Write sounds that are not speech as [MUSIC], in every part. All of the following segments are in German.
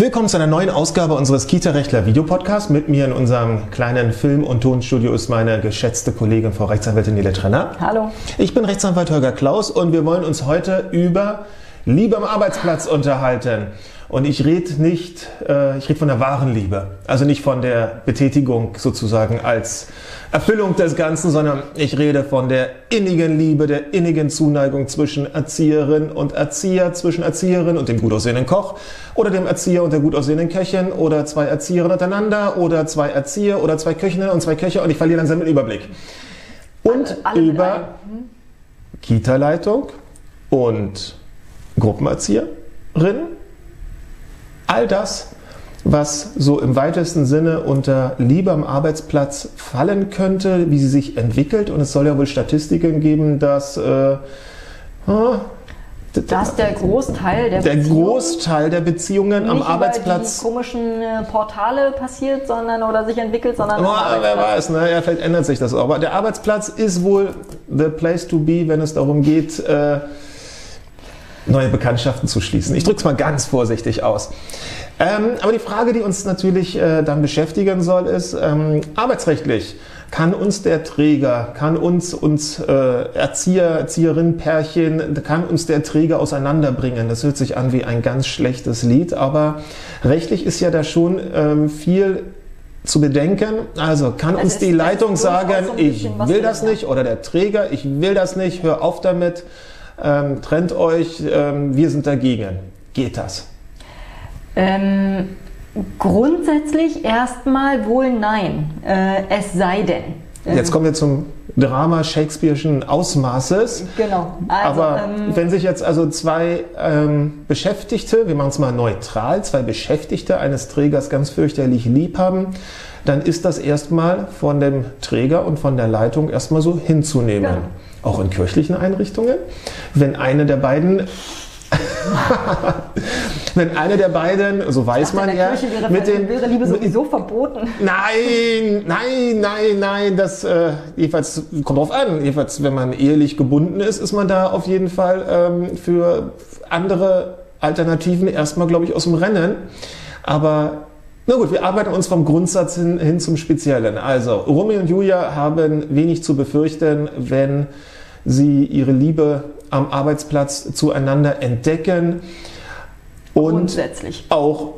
Willkommen zu einer neuen Ausgabe unseres Kita-Rechtler Videopodcasts. Mit mir in unserem kleinen Film- und Tonstudio ist meine geschätzte Kollegin Frau Rechtsanwältin Nele Trenner. Hallo. Ich bin Rechtsanwalt Holger Klaus und wir wollen uns heute über Liebe am Arbeitsplatz unterhalten. Und ich rede nicht, äh, ich rede von der wahren Liebe. Also nicht von der Betätigung sozusagen als Erfüllung des Ganzen, sondern ich rede von der innigen Liebe, der innigen Zuneigung zwischen Erzieherin und Erzieher, zwischen Erzieherin und dem gut aussehenden Koch oder dem Erzieher und der gut aussehenden Köchin oder zwei Erzieherinnen untereinander oder zwei Erzieher oder zwei Köchinnen und zwei Köche und ich verliere langsam den Überblick. Und Alle- alle über. Kita-Leitung und Gruppenerzieherin. All das, was so im weitesten Sinne unter Liebe am Arbeitsplatz fallen könnte, wie sie sich entwickelt. Und es soll ja wohl Statistiken geben, dass äh, ah, Dass der Großteil der, der Beziehungen Großteil der Beziehungen am Arbeitsplatz über die komischen äh, Portale passiert, sondern oder sich entwickelt, sondern Oh, wer weiß, ne? ja, vielleicht ändert sich das auch. Aber der Arbeitsplatz ist wohl the place to be, wenn es darum geht, äh, neue Bekanntschaften zu schließen. Ich drücke es mal ganz vorsichtig aus. Ähm, aber die Frage, die uns natürlich äh, dann beschäftigen soll, ist, ähm, arbeitsrechtlich kann uns der Träger, kann uns, uns äh, Erzieher, Erzieherinnenpärchen, kann uns der Träger auseinanderbringen. Das hört sich an wie ein ganz schlechtes Lied, aber rechtlich ist ja da schon ähm, viel zu bedenken. Also kann Es uns die Leitung sagen, ich will das nicht oder der Träger, ich will das nicht, hör auf damit, ähm, trennt euch, ähm, wir sind dagegen. Geht das? Ähm, grundsätzlich erstmal wohl nein. Äh, es sei denn. Jetzt kommen wir zum Drama Shakespeare'schen Ausmaßes. Genau. Also, Aber ähm, wenn sich jetzt also zwei ähm, Beschäftigte, wir machen es mal neutral, zwei Beschäftigte eines Trägers ganz fürchterlich lieb haben, dann ist das erstmal von dem Träger und von der Leitung erstmal so hinzunehmen. Ja. Auch in kirchlichen Einrichtungen. Wenn eine der beiden [LAUGHS] wenn eine der beiden, so weiß man ja, wäre, mit den, wäre Liebe sowieso verboten. Nein, nein, nein, nein. Das äh, jedenfalls kommt drauf an. Jedenfalls, wenn man ehelich gebunden ist, ist man da auf jeden Fall ähm, für andere Alternativen erstmal, glaube ich, aus dem Rennen. Aber na gut, wir arbeiten uns vom Grundsatz hin, hin zum Speziellen. Also, Romeo und Julia haben wenig zu befürchten, wenn sie ihre Liebe am Arbeitsplatz zueinander entdecken und auch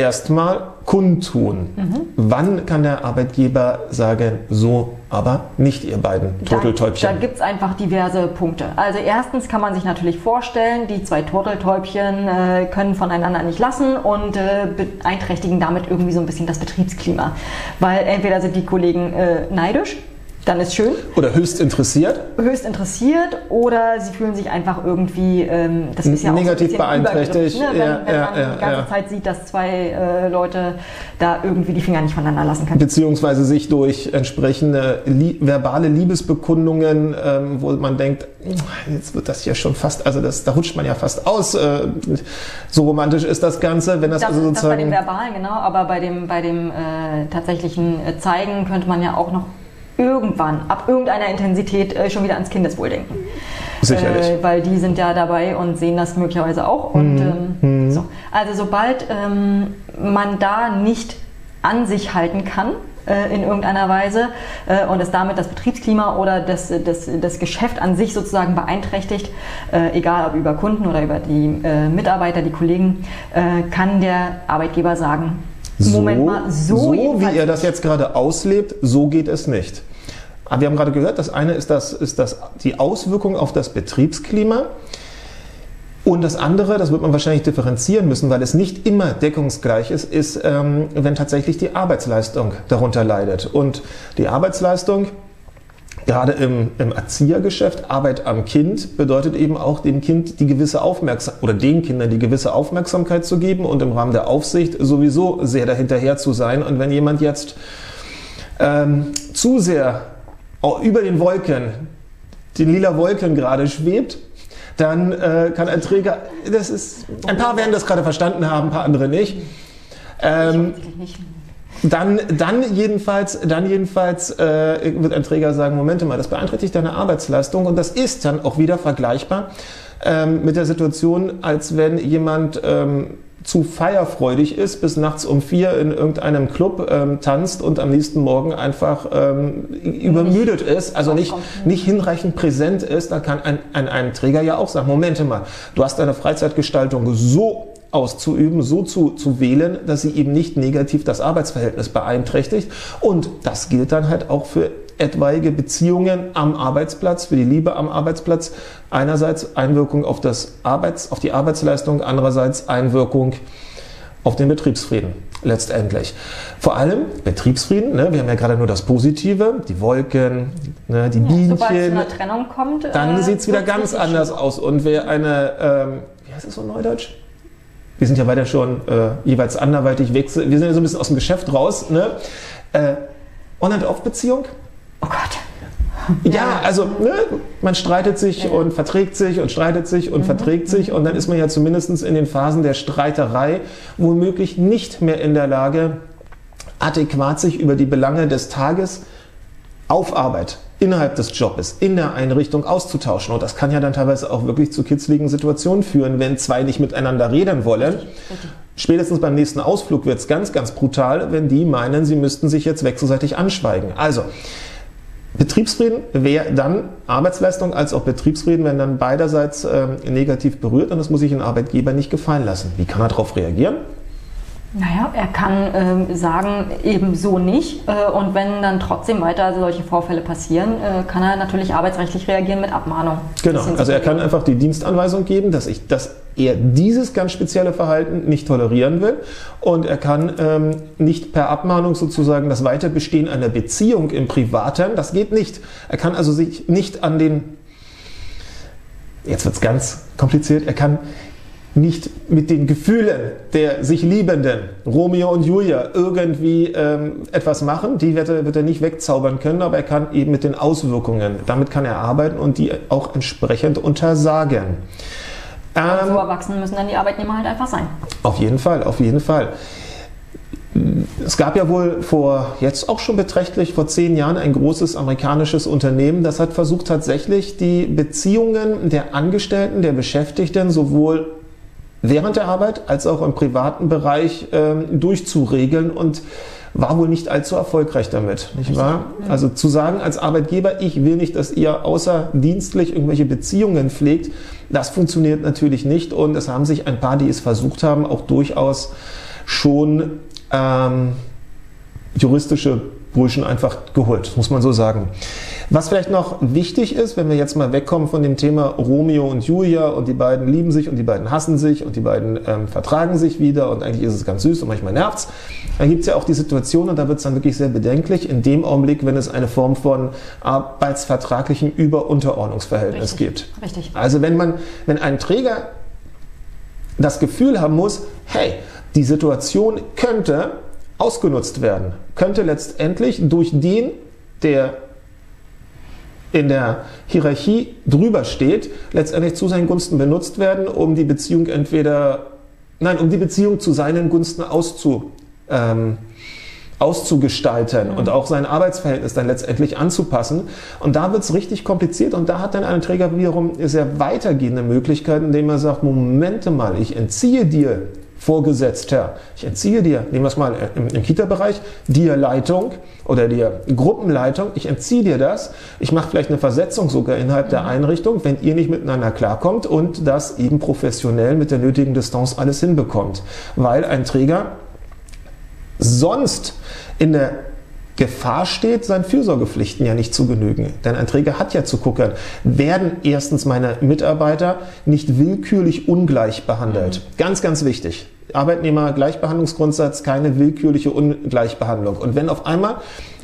erstmal kundtun. Wann kann der Arbeitgeber sagen, so, aber nicht ihr beiden Da, da Turteltäubchen? gibt es einfach diverse Punkte. Also erstens kann man sich natürlich vorstellen, die zwei Turteltäubchen äh, können voneinander nicht lassen und äh, beeinträchtigen damit irgendwie so ein bisschen das Betriebsklima. Weil entweder sind die Kollegen äh, neidisch, dann ist schön, Oder höchst interessiert? höchst interessiert oder sie fühlen sich einfach irgendwie, ähm, das ist ja auch Negativ so ein beeinträchtigt. Ne? Wenn, Ja, wenn ja, man ja, die ganze. Zeit sieht, dass zwei äh, Leute da irgendwie die Finger nicht voneinander lassen können. Beziehungsweise sich durch entsprechende li verbale Liebesbekundungen, ähm, wo man denkt, jetzt wird das ja schon fast, also das, da rutscht man ja fast aus. Äh, so romantisch ist das Ganze, wenn das, Das also ist das bei dem sozusagen. Verbalen, genau, aber bei dem, bei dem äh, tatsächlichen Zeigen könnte man ja auch noch irgendwann, ab irgendeiner Intensität, äh, schon wieder ans Kindeswohl denken. Sicherlich. Äh, weil die sind ja dabei und sehen das möglicherweise auch. Und, Mhm. ähm, so. Also sobald ähm, man da nicht an sich halten kann, äh, in irgendeiner Weise äh, und es damit das Betriebsklima oder das, das, das Geschäft an sich sozusagen beeinträchtigt, äh, egal ob über Kunden oder über die Mitarbeiter, die Kollegen, kann der Arbeitgeber sagen, Moment mal, so, so wie ihr das jetzt gerade auslebt, so geht es nicht. Aber wir haben gerade gehört, das eine ist, das, ist das, die Auswirkung auf das Betriebsklima. Und das andere, das wird man wahrscheinlich differenzieren müssen, weil es nicht immer deckungsgleich ist, ist, ähm, wenn tatsächlich die Arbeitsleistung darunter leidet. Und die Arbeitsleistung, gerade im, im Erziehergeschäft, Arbeit am Kind, bedeutet eben auch dem Kind die gewisse Aufmerksamkeit oder den Kindern die gewisse Aufmerksamkeit zu geben und im Rahmen der Aufsicht sowieso sehr dahinterher zu sein. Und wenn jemand jetzt ähm, zu sehr über den Wolken, den lila Wolken gerade schwebt, dann äh, kann ein Träger, das ist, ein paar werden das gerade verstanden haben, ein paar andere nicht. Ähm, dann, dann jedenfalls, dann jedenfalls äh, wird ein Träger sagen, Moment mal, das beeinträchtigt deine Arbeitsleistung und das ist dann auch wieder vergleichbar ähm, mit der Situation, als wenn jemand ähm, zu feierfreudig ist, bis nachts um vier in irgendeinem Club ähm, tanzt und am nächsten Morgen einfach ähm, übermüdet ist, also nicht, nicht hinreichend präsent ist, da kann ein, ein, ein Träger ja auch sagen, Momente mal, du hast deine Freizeitgestaltung so auszuüben, so zu, zu wählen, dass sie eben nicht negativ das Arbeitsverhältnis beeinträchtigt. Und das gilt dann halt auch für etwaige Beziehungen am Arbeitsplatz, für die Liebe am Arbeitsplatz. Einerseits Einwirkung auf, das Arbeits-, auf die Arbeitsleistung, andererseits Einwirkung auf den Betriebsfrieden letztendlich. Vor allem Betriebsfrieden, ne, wir haben ja gerade nur das Positive, die Wolken, ne, die ja, Bienchen. Sobald es zu einer Trennung kommt, dann äh, sieht es wieder ganz anders aus. Und wer eine, ähm, wie heißt es so neudeutsch? Wir sind ja weiter schon äh, jeweils anderweitig weg. Wir sind ja so ein bisschen aus dem Geschäft raus. Ne? Äh, On-and-Off-Beziehung, Oh Gott. Ja, also ne, man streitet sich ja. und verträgt sich und streitet sich und mhm. verträgt sich und dann ist man ja zumindest in den Phasen der Streiterei womöglich nicht mehr in der Lage, adäquat sich über die Belange des Tages auf Arbeit innerhalb des Jobs, in der Einrichtung auszutauschen. Und das kann ja dann teilweise auch wirklich zu kitzligen Situationen führen, wenn zwei nicht miteinander reden wollen. Spätestens beim nächsten Ausflug wird es ganz, ganz brutal, wenn die meinen, sie müssten sich jetzt wechselseitig anschweigen. Also, Betriebsfrieden wäre dann Arbeitsleistung als auch Betriebsfrieden werden dann beiderseits äh, negativ berührt und das muss sich ein Arbeitgeber nicht gefallen lassen. Wie kann er darauf reagieren? Naja, er kann äh, sagen, eben so nicht. Äh, und wenn dann trotzdem weiter solche Vorfälle passieren, äh, kann er natürlich arbeitsrechtlich reagieren mit Abmahnung. Genau, also er kann einfach die Dienstanweisung geben, dass, ich, dass er dieses ganz spezielle Verhalten nicht tolerieren will. Und er kann ähm, nicht per Abmahnung sozusagen das Weiterbestehen einer Beziehung im Privaten, das geht nicht. Er kann also sich nicht an den, jetzt wird es ganz kompliziert, er kann nicht mit den Gefühlen der sich Liebenden, Romeo und Julia, irgendwie ähm, etwas machen. Die wird er, wird er nicht wegzaubern können, aber er kann eben mit den Auswirkungen, damit kann er arbeiten und die auch entsprechend untersagen. Ähm, so erwachsen müssen dann die Arbeitnehmer halt einfach sein. Auf jeden Fall, auf jeden Fall. Es gab ja wohl vor jetzt auch schon beträchtlich vor zehn Jahren ein großes amerikanisches Unternehmen, das hat versucht tatsächlich die Beziehungen der Angestellten, der Beschäftigten sowohl während der Arbeit als auch im privaten Bereich ähm, durchzuregeln und war wohl nicht allzu erfolgreich damit, nicht wahr? Also zu sagen als Arbeitgeber, ich will nicht, dass ihr außerdienstlich irgendwelche Beziehungen pflegt, das funktioniert natürlich nicht und es haben sich ein paar, die es versucht haben, auch durchaus schon ähm, juristische Burschen einfach geholt, muss man so sagen. Was vielleicht noch wichtig ist, wenn wir jetzt mal wegkommen von dem Thema Romeo und Julia und die beiden lieben sich und die beiden hassen sich und die beiden ähm, vertragen sich wieder und eigentlich ist es ganz süß und manchmal nervt's, dann gibt es ja auch die Situation und da wird es dann wirklich sehr bedenklich in dem Augenblick, wenn es eine Form von arbeitsvertraglichem Überunterordnungsverhältnis Richtig. gibt. Richtig. Also wenn man, wenn ein Träger das Gefühl haben muss, hey, die Situation könnte ausgenutzt werden, könnte letztendlich durch den, der in der Hierarchie drüber steht, letztendlich zu seinen Gunsten benutzt werden, um die Beziehung entweder, nein, um die Beziehung zu seinen Gunsten auszu, ähm, auszugestalten mhm. und auch sein Arbeitsverhältnis dann letztendlich anzupassen. Und da wird es richtig kompliziert und da hat dann ein Träger wiederum sehr weitergehende Möglichkeiten, indem er sagt, Momente mal, ich entziehe dir Vorgesetzter. Ich entziehe dir, nehmen wir es mal im, im Kita-Bereich, dir Leitung oder dir Gruppenleitung. Ich entziehe dir das. Ich mache vielleicht eine Versetzung sogar innerhalb mhm. der Einrichtung, wenn ihr nicht miteinander klarkommt und das eben professionell mit der nötigen Distanz alles hinbekommt. Weil ein Träger sonst in der Gefahr steht, seinen Fürsorgepflichten ja nicht zu genügen. Denn ein Träger hat ja zu gucken, werden erstens meine Mitarbeiter nicht willkürlich ungleich behandelt. Mhm. Ganz, ganz wichtig. Arbeitnehmer-Gleichbehandlungsgrundsatz, keine willkürliche Ungleichbehandlung. Und wenn auf einmal,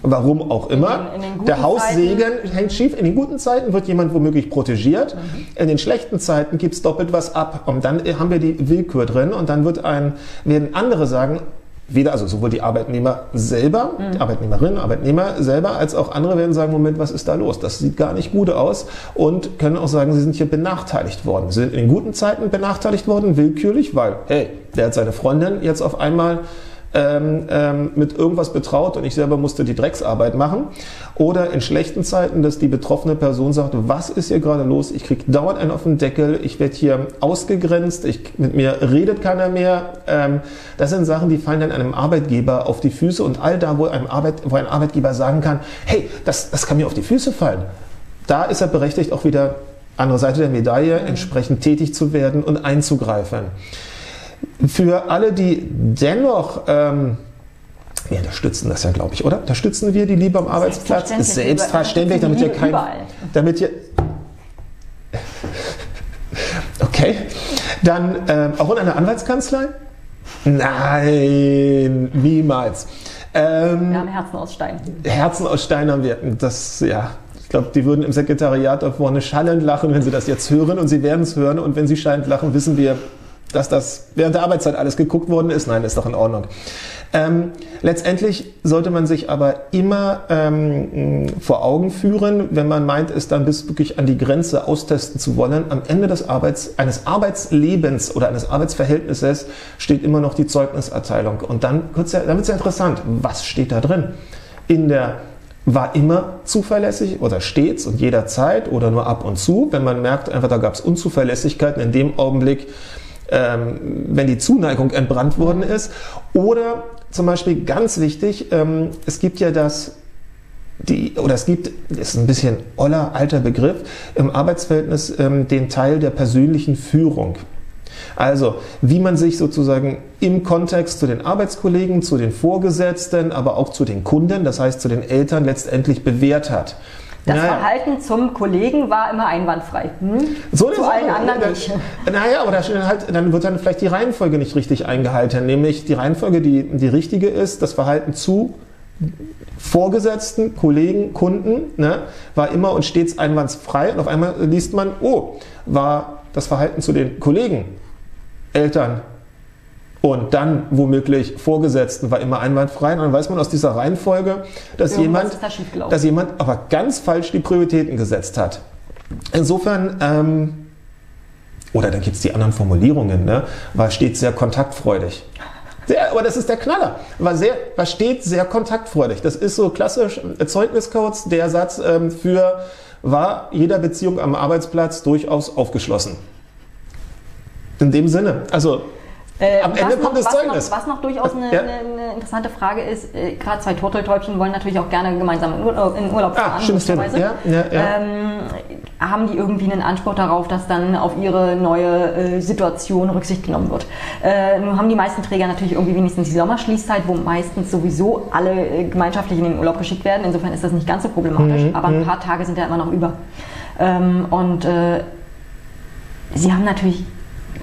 warum auch immer, in den, in der Haussegen Zeiten. hängt schief, in den guten Zeiten wird jemand womöglich protegiert, mhm. in den schlechten Zeiten gibt es doppelt was ab. Und dann haben wir die Willkür drin und dann wird ein, werden andere sagen, weder, also sowohl die Arbeitnehmer selber, mhm. die Arbeitnehmerinnen, Arbeitnehmer selber, als auch andere werden sagen, Moment, was ist da los? Das sieht gar nicht gut aus und können auch sagen, sie sind hier benachteiligt worden. Sie sind in guten Zeiten benachteiligt worden, willkürlich, weil, hey, der hat seine Freundin jetzt auf einmal ähm, ähm, mit irgendwas betraut und ich selber musste die Drecksarbeit machen. Oder in schlechten Zeiten, dass die betroffene Person sagt, was ist hier gerade los? Ich kriege dauernd einen auf den Deckel, ich werde hier ausgegrenzt, ich, mit mir redet keiner mehr. Ähm, das sind Sachen, die fallen dann einem Arbeitgeber auf die Füße und all da, wo ein, Arbeit, wo ein Arbeitgeber sagen kann, hey, das, das kann mir auf die Füße fallen. Da ist er berechtigt, auch wieder andere Seite der Medaille, entsprechend tätig zu werden und einzugreifen. Für alle, die dennoch ähm, wir unterstützen das ja, glaube ich, oder? Unterstützen wir die Liebe am Arbeitsplatz? Selbstverständlich, damit ihr kein, damit ihr, okay, dann ähm, auch in einer Anwaltskanzlei? Nein, niemals. Ähm, wir haben Herzen aus Stein. Herzen aus Stein haben wir. Das, ja, ich glaube, die würden im Sekretariat da vorne schallend lachen, wenn sie das jetzt hören und sie werden es hören. Und wenn sie schallend lachen, wissen wir, dass das während der Arbeitszeit alles geguckt worden ist. Nein, ist doch in Ordnung. Ähm, letztendlich sollte man sich aber immer ähm, vor Augen führen, wenn man meint, es dann bis wirklich an die Grenze austesten zu wollen. Am Ende des Arbeits, eines Arbeitslebens oder eines Arbeitsverhältnisses steht immer noch die Zeugniserteilung. Und dann wird es ja, ja interessant. Was steht da drin? In der war immer zuverlässig oder stets und jederzeit oder nur ab und zu. Wenn man merkt, einfach da gab es Unzuverlässigkeiten in dem Augenblick, ähm, wenn die Zuneigung entbrannt worden ist. Oder zum Beispiel ganz wichtig, ähm, es gibt ja das die, oder es gibt, das ist ein bisschen oller, alter Begriff, im Arbeitsverhältnis ähm, den Teil der persönlichen Führung. Also, wie man sich sozusagen im Kontext zu den Arbeitskollegen, zu den Vorgesetzten, aber auch zu den Kunden, das heißt zu den Eltern letztendlich bewährt hat. Das naja. Verhalten zum Kollegen war immer einwandfrei. Hm? So zu allen anderen dann, nicht. Naja, aber dann, halt, dann wird dann vielleicht die Reihenfolge nicht richtig eingehalten. Nämlich die Reihenfolge, die, die richtige ist, das Verhalten zu Vorgesetzten, Kollegen, Kunden, ne, war immer und stets einwandsfrei. Und auf einmal liest man, oh, war das Verhalten zu den Kollegen, Eltern, und dann womöglich Vorgesetzten war immer einwandfrei. Und dann weiß man aus dieser Reihenfolge, dass jemand, da dass jemand aber ganz falsch die Prioritäten gesetzt hat. Insofern, ähm, oder dann gibt es die anderen Formulierungen, ne? war stets sehr kontaktfreudig. Sehr, aber das ist der Knaller. War, sehr, war stets sehr kontaktfreudig. Das ist so klassisch Zeugniscodes, der Satz ähm, für war jeder Beziehung am Arbeitsplatz durchaus aufgeschlossen. In dem Sinne, also äh, Am Ende kommt noch, das Zeugnis. Noch, was noch durchaus eine, ja. eine, interessante Frage ist, äh, gerade zwei Turteltäubchen wollen natürlich auch gerne gemeinsam in Urlaub, in Urlaub ah, fahren. Stimmt, stimmt. Ja, ja, ähm, haben die irgendwie einen Anspruch darauf, dass dann auf ihre neue äh, Situation Rücksicht genommen wird? Äh, nun haben die meisten Träger natürlich irgendwie wenigstens die Sommerschließzeit, wo meistens sowieso alle äh, gemeinschaftlich in den Urlaub geschickt werden. Insofern ist das nicht ganz so problematisch, mhm, aber ein mhm. paar Tage sind ja immer noch über. Ähm, und äh, sie haben natürlich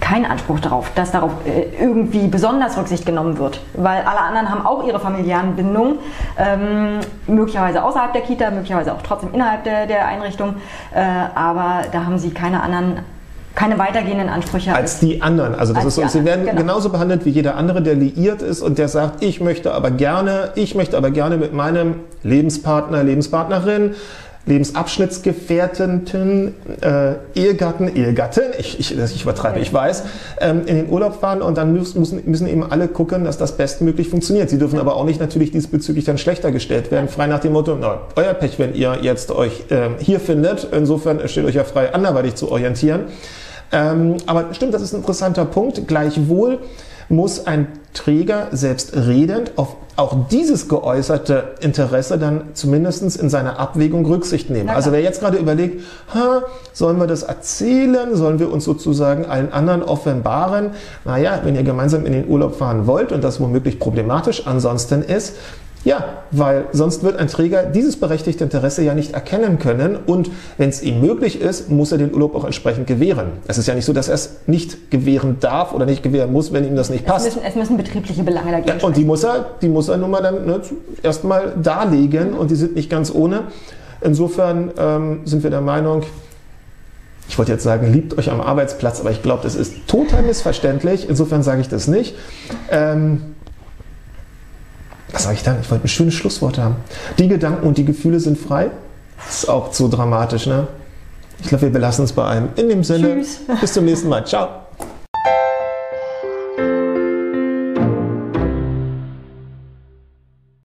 keinen Anspruch darauf, dass darauf äh, irgendwie besonders Rücksicht genommen wird, weil alle anderen haben auch ihre familiären Bindungen, ähm, möglicherweise außerhalb der Kita, möglicherweise auch trotzdem innerhalb der, der Einrichtung, äh, aber da haben sie keine anderen keine weitergehenden Ansprüche als, als die anderen. Also das ist so, sie werden genau. genauso behandelt wie jeder andere, der liiert ist und der sagt, ich möchte aber gerne, ich möchte aber gerne mit meinem Lebenspartner, Lebenspartnerin Lebensabschnittsgefährten, äh, Ehegatten, Ehegattin, ich, ich, ich übertreibe, ich weiß, ähm, in den Urlaub fahren und dann müssen, müssen eben alle gucken, dass das bestmöglich funktioniert. Sie dürfen aber auch nicht natürlich diesbezüglich dann schlechter gestellt werden, frei nach dem Motto, na, euer Pech, wenn ihr jetzt euch äh, hier findet. Insofern steht euch ja frei, anderweitig zu orientieren. Ähm, aber stimmt, das ist ein interessanter Punkt. Gleichwohl muss ein Träger selbst redend auf auch dieses geäußerte Interesse dann zumindest in seiner Abwägung Rücksicht nehmen. Also wer jetzt gerade überlegt, ha, sollen wir das erzählen, sollen wir uns sozusagen allen anderen offenbaren? Naja, wenn ihr gemeinsam in den Urlaub fahren wollt und das womöglich problematisch ansonsten ist, ja, weil sonst wird ein Träger dieses berechtigte Interesse ja nicht erkennen können und wenn es ihm möglich ist, muss er den Urlaub auch entsprechend gewähren. Es ist ja nicht so, dass er es nicht gewähren darf oder nicht gewähren muss, wenn ihm das nicht passt. Es müssen, es müssen betriebliche Belange dagegen ja, Und die muss er, die muss er nun mal dann ne, erstmal darlegen und die sind nicht ganz ohne. Insofern ähm, sind wir der Meinung, ich wollte jetzt sagen, liebt euch am Arbeitsplatz, aber ich glaube, das ist total missverständlich. Insofern sage ich das nicht. Ähm, was sage ich dann? Ich wollte ein schönes Schlusswort haben. Die Gedanken und die Gefühle sind frei. Das ist auch zu dramatisch, ne? Ich glaube, wir belassen es bei einem. In dem Sinne, Tschüss. bis zum nächsten Mal. Ciao.